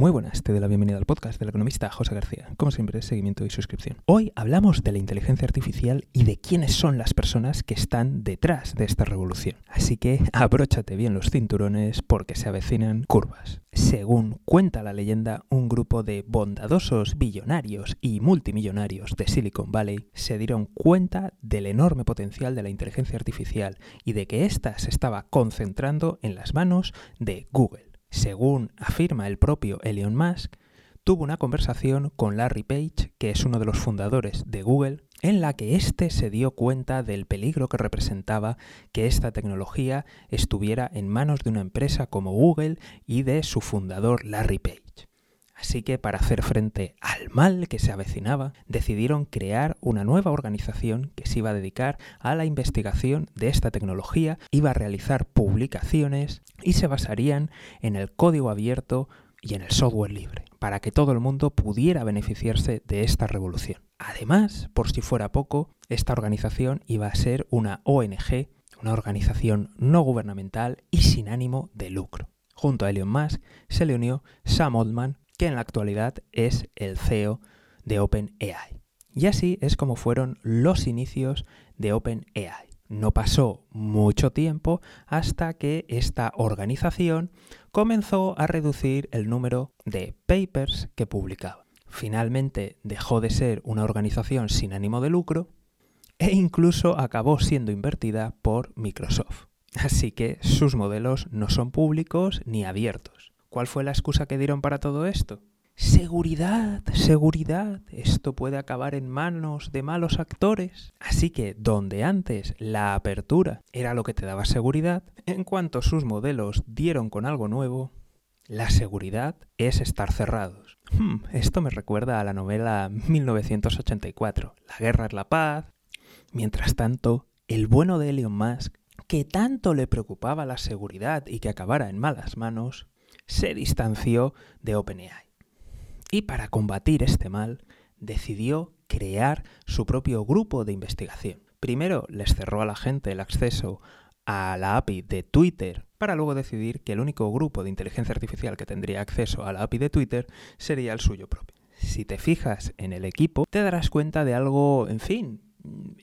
Muy buenas, te doy la bienvenida al podcast del economista José García. Como siempre, seguimiento y suscripción. Hoy hablamos de la inteligencia artificial y de quiénes son las personas que están detrás de esta revolución. Así que abróchate bien los cinturones porque se avecinan curvas. Según cuenta la leyenda, un grupo de bondadosos billonarios y multimillonarios de Silicon Valley se dieron cuenta del enorme potencial de la inteligencia artificial y de que ésta se estaba concentrando en las manos de Google según afirma el propio Elon Musk, tuvo una conversación con Larry Page, que es uno de los fundadores de Google, en la que éste se dio cuenta del peligro que representaba que esta tecnología estuviera en manos de una empresa como Google y de su fundador Larry Page. Así que para hacer frente al mal que se avecinaba, decidieron crear una nueva organización que se iba a dedicar a la investigación de esta tecnología, iba a realizar publicaciones y se basarían en el código abierto y en el software libre, para que todo el mundo pudiera beneficiarse de esta revolución. Además, por si fuera poco, esta organización iba a ser una ONG, una organización no gubernamental y sin ánimo de lucro. Junto a Elon Musk se le unió Sam Altman, que en la actualidad es el CEO de OpenAI. Y así es como fueron los inicios de OpenAI. No pasó mucho tiempo hasta que esta organización comenzó a reducir el número de papers que publicaba. Finalmente dejó de ser una organización sin ánimo de lucro e incluso acabó siendo invertida por Microsoft. Así que sus modelos no son públicos ni abiertos. ¿Cuál fue la excusa que dieron para todo esto? Seguridad, seguridad, esto puede acabar en manos de malos actores. Así que donde antes la apertura era lo que te daba seguridad, en cuanto sus modelos dieron con algo nuevo, la seguridad es estar cerrados. Hmm, esto me recuerda a la novela 1984, La guerra es la paz. Mientras tanto, el bueno de Elon Musk, que tanto le preocupaba la seguridad y que acabara en malas manos, se distanció de OpenAI. Y para combatir este mal, decidió crear su propio grupo de investigación. Primero les cerró a la gente el acceso a la API de Twitter para luego decidir que el único grupo de inteligencia artificial que tendría acceso a la API de Twitter sería el suyo propio. Si te fijas en el equipo, te darás cuenta de algo, en fin,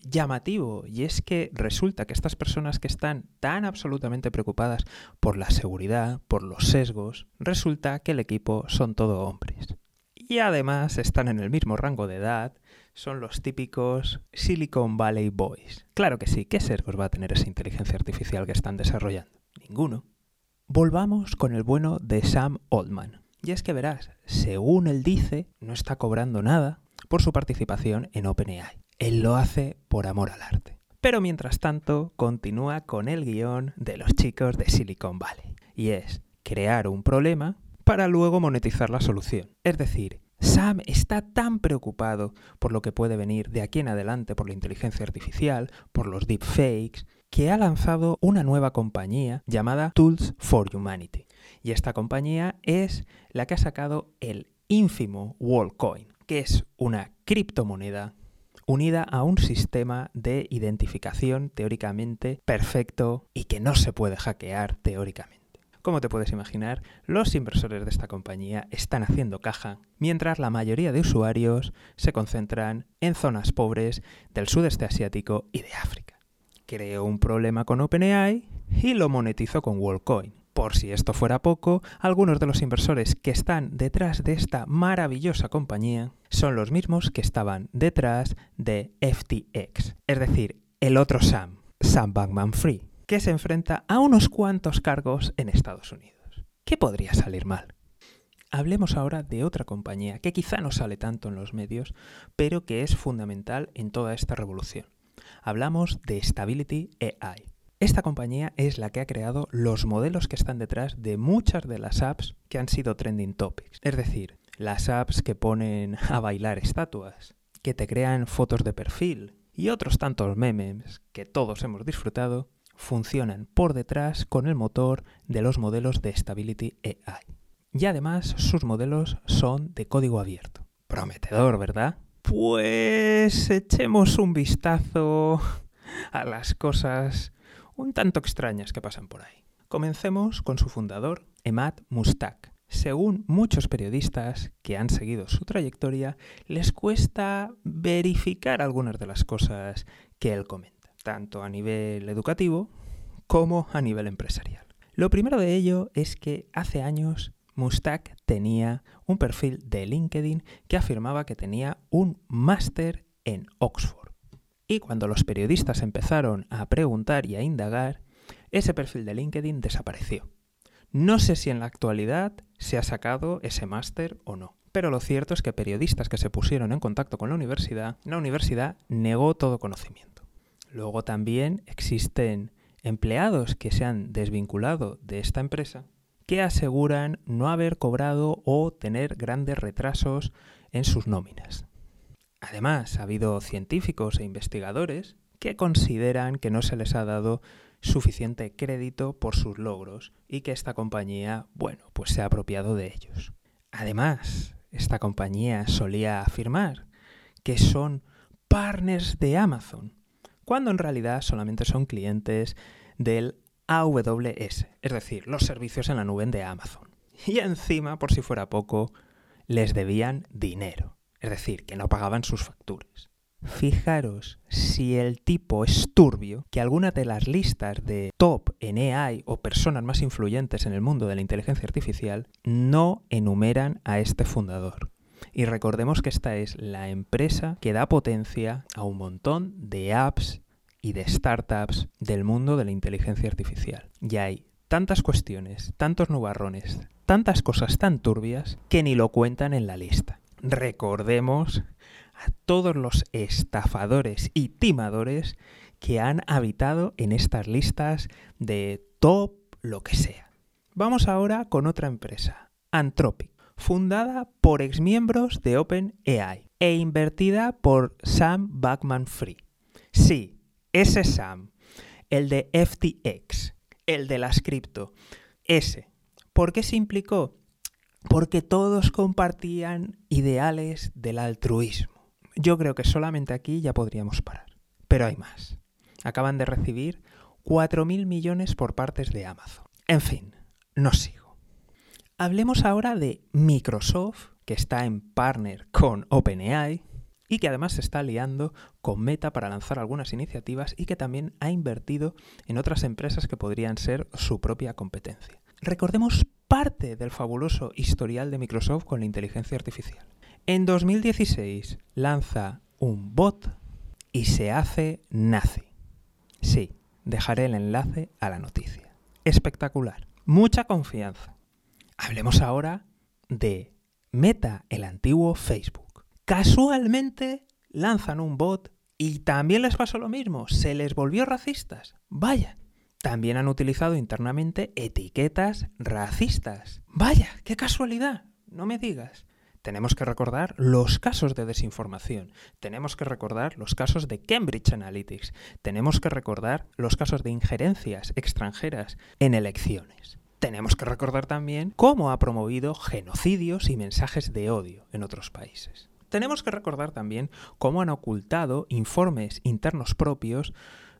llamativo y es que resulta que estas personas que están tan absolutamente preocupadas por la seguridad, por los sesgos, resulta que el equipo son todo hombres. Y además están en el mismo rango de edad, son los típicos Silicon Valley Boys. Claro que sí, ¿qué sesgos va a tener esa inteligencia artificial que están desarrollando? Ninguno. Volvamos con el bueno de Sam Oldman. Y es que verás, según él dice, no está cobrando nada por su participación en OpenAI. Él lo hace por amor al arte. Pero mientras tanto, continúa con el guion de los chicos de Silicon Valley. Y es crear un problema para luego monetizar la solución. Es decir, Sam está tan preocupado por lo que puede venir de aquí en adelante por la inteligencia artificial, por los deepfakes, que ha lanzado una nueva compañía llamada Tools for Humanity. Y esta compañía es la que ha sacado el ínfimo Wallcoin, que es una criptomoneda unida a un sistema de identificación teóricamente perfecto y que no se puede hackear teóricamente. Como te puedes imaginar, los inversores de esta compañía están haciendo caja, mientras la mayoría de usuarios se concentran en zonas pobres del sudeste asiático y de África. Creó un problema con OpenAI y lo monetizó con WorldCoin. Por si esto fuera poco, algunos de los inversores que están detrás de esta maravillosa compañía son los mismos que estaban detrás de FTX, es decir, el otro Sam, Sam Bankman Free, que se enfrenta a unos cuantos cargos en Estados Unidos. ¿Qué podría salir mal? Hablemos ahora de otra compañía que quizá no sale tanto en los medios, pero que es fundamental en toda esta revolución. Hablamos de Stability AI. Esta compañía es la que ha creado los modelos que están detrás de muchas de las apps que han sido trending topics. Es decir, las apps que ponen a bailar estatuas, que te crean fotos de perfil y otros tantos memes que todos hemos disfrutado, funcionan por detrás con el motor de los modelos de Stability AI. Y además sus modelos son de código abierto. Prometedor, ¿verdad? Pues echemos un vistazo a las cosas un tanto extrañas que pasan por ahí. Comencemos con su fundador, Emad Mustak, según muchos periodistas que han seguido su trayectoria, les cuesta verificar algunas de las cosas que él comenta, tanto a nivel educativo como a nivel empresarial. Lo primero de ello es que hace años Mustak tenía un perfil de LinkedIn que afirmaba que tenía un máster en Oxford. Y cuando los periodistas empezaron a preguntar y a indagar, ese perfil de LinkedIn desapareció. No sé si en la actualidad se ha sacado ese máster o no. Pero lo cierto es que periodistas que se pusieron en contacto con la universidad, la universidad negó todo conocimiento. Luego también existen empleados que se han desvinculado de esta empresa que aseguran no haber cobrado o tener grandes retrasos en sus nóminas. Además, ha habido científicos e investigadores que consideran que no se les ha dado suficiente crédito por sus logros y que esta compañía, bueno, pues se ha apropiado de ellos. Además, esta compañía solía afirmar que son partners de Amazon, cuando en realidad solamente son clientes del AWS, es decir, los servicios en la nube de Amazon. Y encima, por si fuera poco, les debían dinero, es decir, que no pagaban sus facturas. Fijaros si el tipo es turbio, que algunas de las listas de top en AI o personas más influyentes en el mundo de la inteligencia artificial no enumeran a este fundador. Y recordemos que esta es la empresa que da potencia a un montón de apps y de startups del mundo de la inteligencia artificial. Y hay tantas cuestiones, tantos nubarrones, tantas cosas tan turbias que ni lo cuentan en la lista. Recordemos a todos los estafadores y timadores que han habitado en estas listas de top lo que sea. Vamos ahora con otra empresa, Anthropic, fundada por exmiembros de OpenAI e invertida por Sam Backman-Fried. Sí, ese Sam, el de FTX, el de las cripto, ese. ¿Por qué se implicó? Porque todos compartían ideales del altruismo yo creo que solamente aquí ya podríamos parar. Pero hay más. Acaban de recibir 4.000 millones por partes de Amazon. En fin, no sigo. Hablemos ahora de Microsoft, que está en partner con OpenAI y que además se está aliando con Meta para lanzar algunas iniciativas y que también ha invertido en otras empresas que podrían ser su propia competencia. Recordemos parte del fabuloso historial de Microsoft con la inteligencia artificial. En 2016 lanza un bot y se hace nazi. Sí, dejaré el enlace a la noticia. Espectacular. Mucha confianza. Hablemos ahora de Meta, el antiguo Facebook. Casualmente lanzan un bot y también les pasó lo mismo. Se les volvió racistas. Vaya. También han utilizado internamente etiquetas racistas. Vaya, qué casualidad. No me digas tenemos que recordar los casos de desinformación, tenemos que recordar los casos de Cambridge Analytics, tenemos que recordar los casos de injerencias extranjeras en elecciones. Tenemos que recordar también cómo ha promovido genocidios y mensajes de odio en otros países. Tenemos que recordar también cómo han ocultado informes internos propios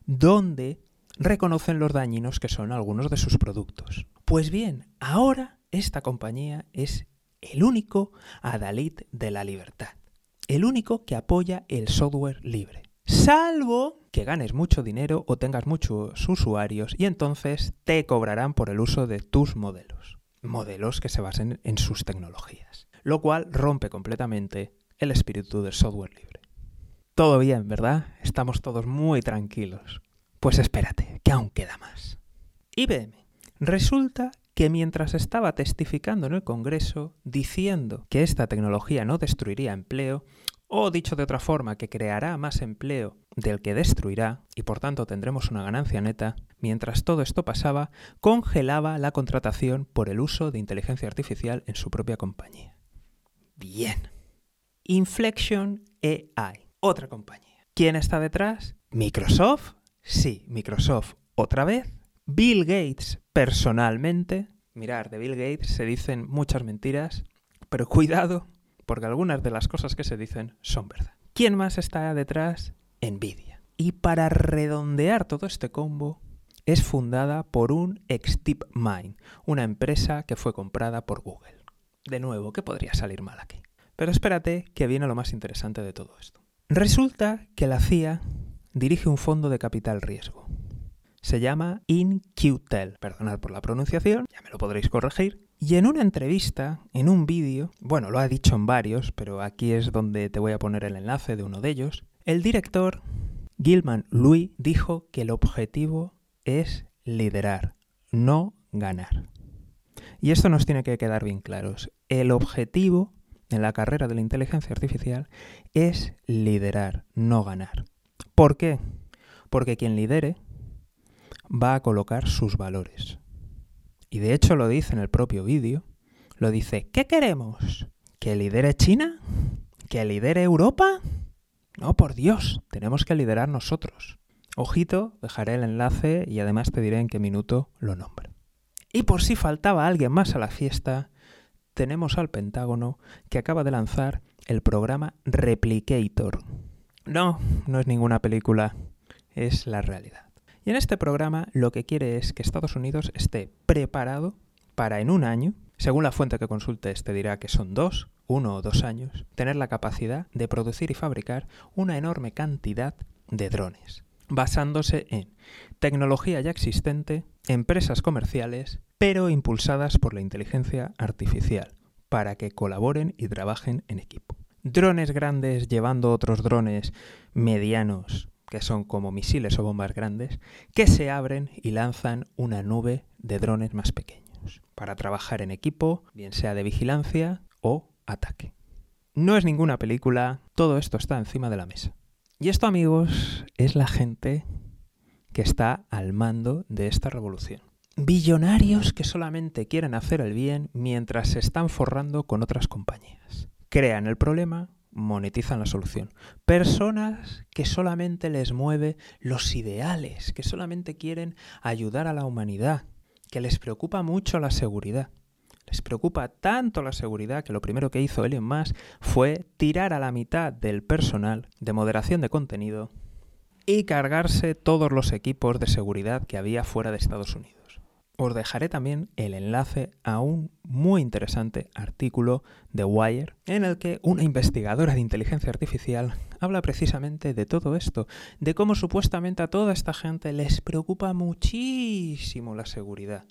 donde reconocen los dañinos que son algunos de sus productos. Pues bien, ahora esta compañía es el único adalid de la libertad, el único que apoya el software libre. Salvo que ganes mucho dinero o tengas muchos usuarios y entonces te cobrarán por el uso de tus modelos. Modelos que se basen en sus tecnologías. Lo cual rompe completamente el espíritu del software libre. Todo bien, ¿verdad? Estamos todos muy tranquilos. Pues espérate, que aún queda más. IBM. Resulta que mientras estaba testificando en el Congreso diciendo que esta tecnología no destruiría empleo, o dicho de otra forma, que creará más empleo del que destruirá, y por tanto tendremos una ganancia neta, mientras todo esto pasaba, congelaba la contratación por el uso de inteligencia artificial en su propia compañía. Bien. Inflection AI, otra compañía. ¿Quién está detrás? ¿Microsoft? Sí, Microsoft otra vez Bill Gates personalmente, mirar, de Bill Gates se dicen muchas mentiras, pero cuidado, porque algunas de las cosas que se dicen son verdad. ¿Quién más está detrás? Nvidia. Y para redondear todo este combo, es fundada por un ex mind una empresa que fue comprada por Google. De nuevo, ¿qué podría salir mal aquí? Pero espérate que viene lo más interesante de todo esto. Resulta que la CIA dirige un fondo de capital riesgo. Se llama InQtel, perdonad por la pronunciación, ya me lo podréis corregir. Y en una entrevista, en un vídeo, bueno, lo ha dicho en varios, pero aquí es donde te voy a poner el enlace de uno de ellos, el director Gilman Louis dijo que el objetivo es liderar, no ganar. Y esto nos tiene que quedar bien claros. El objetivo en la carrera de la inteligencia artificial es liderar, no ganar. ¿Por qué? Porque quien lidere va a colocar sus valores. Y de hecho lo dice en el propio vídeo. Lo dice, ¿qué queremos? ¿Que lidere China? ¿Que lidere Europa? No, por Dios, tenemos que liderar nosotros. Ojito, dejaré el enlace y además te diré en qué minuto lo nombre. Y por si faltaba alguien más a la fiesta, tenemos al Pentágono que acaba de lanzar el programa Replicator. No, no es ninguna película, es la realidad. Y en este programa lo que quiere es que Estados Unidos esté preparado para en un año, según la fuente que consultes te dirá que son dos, uno o dos años, tener la capacidad de producir y fabricar una enorme cantidad de drones, basándose en tecnología ya existente, empresas comerciales pero impulsadas por la inteligencia artificial, para que colaboren y trabajen en equipo. Drones grandes llevando otros drones medianos, que son como misiles o bombas grandes, que se abren y lanzan una nube de drones más pequeños, para trabajar en equipo, bien sea de vigilancia o ataque. No es ninguna película, todo esto está encima de la mesa. Y esto, amigos, es la gente que está al mando de esta revolución billonarios que solamente quieren hacer el bien mientras se están forrando con otras compañías. Crean el problema, monetizan la solución. Personas que solamente les mueve los ideales, que solamente quieren ayudar a la humanidad, que les preocupa mucho la seguridad. Les preocupa tanto la seguridad que lo primero que hizo Elon Musk fue tirar a la mitad del personal de moderación de contenido y cargarse todos los equipos de seguridad que había fuera de Estados Unidos os dejaré también el enlace a un muy interesante artículo de Wire en el que una investigadora de inteligencia artificial habla precisamente de todo esto, de cómo supuestamente a toda esta gente les preocupa muchísimo la seguridad,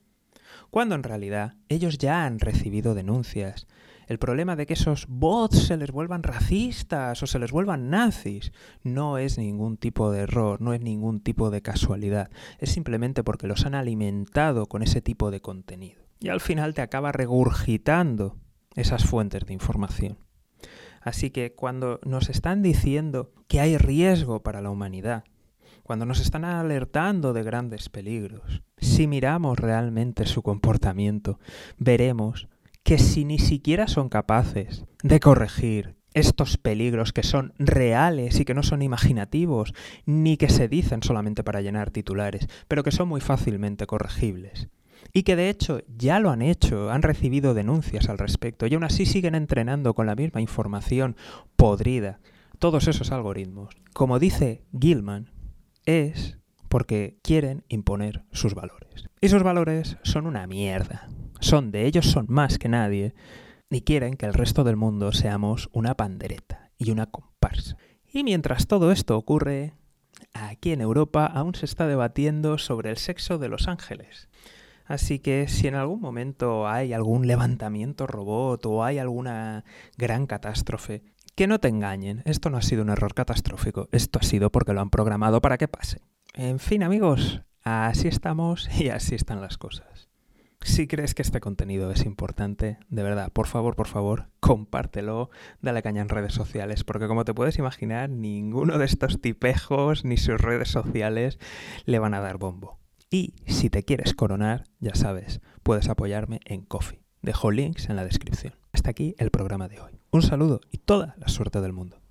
cuando en realidad ellos ya han recibido denuncias el problema de que esos bots se les vuelvan racistas o se les vuelvan nazis no es ningún tipo de error, no es ningún tipo de casualidad, es simplemente porque los han alimentado con ese tipo de contenido. Y al final te acaba regurgitando esas fuentes de información. Así que cuando nos están diciendo que hay riesgo para la humanidad, cuando nos están alertando de grandes peligros, si miramos realmente su comportamiento, veremos que si ni siquiera son capaces de corregir estos peligros que son reales y que no son imaginativos, ni que se dicen solamente para llenar titulares, pero que son muy fácilmente corregibles. Y que de hecho ya lo han hecho, han recibido denuncias al respecto y aún así siguen entrenando con la misma información podrida todos esos algoritmos. Como dice Gilman, es porque quieren imponer sus valores. Y sus valores son una mierda son de ellos son más que nadie y quieren que el resto del mundo seamos una pandereta y una comparsa. Y mientras todo esto ocurre, aquí en Europa aún se está debatiendo sobre el sexo de los ángeles. Así que si en algún momento hay algún levantamiento robot o hay alguna gran catástrofe, que no te engañen, esto no ha sido un error catastrófico, esto ha sido porque lo han programado para que pase. En fin amigos, así estamos y así están las cosas. Si crees que este contenido es importante, de verdad, por favor, por favor, compártelo, dale caña en redes sociales, porque como te puedes imaginar, ninguno de estos tipejos ni sus redes sociales le van a dar bombo. Y si te quieres coronar, ya sabes, puedes apoyarme en Coffee. Dejo links en la descripción. Hasta aquí el programa de hoy. Un saludo y toda la suerte del mundo.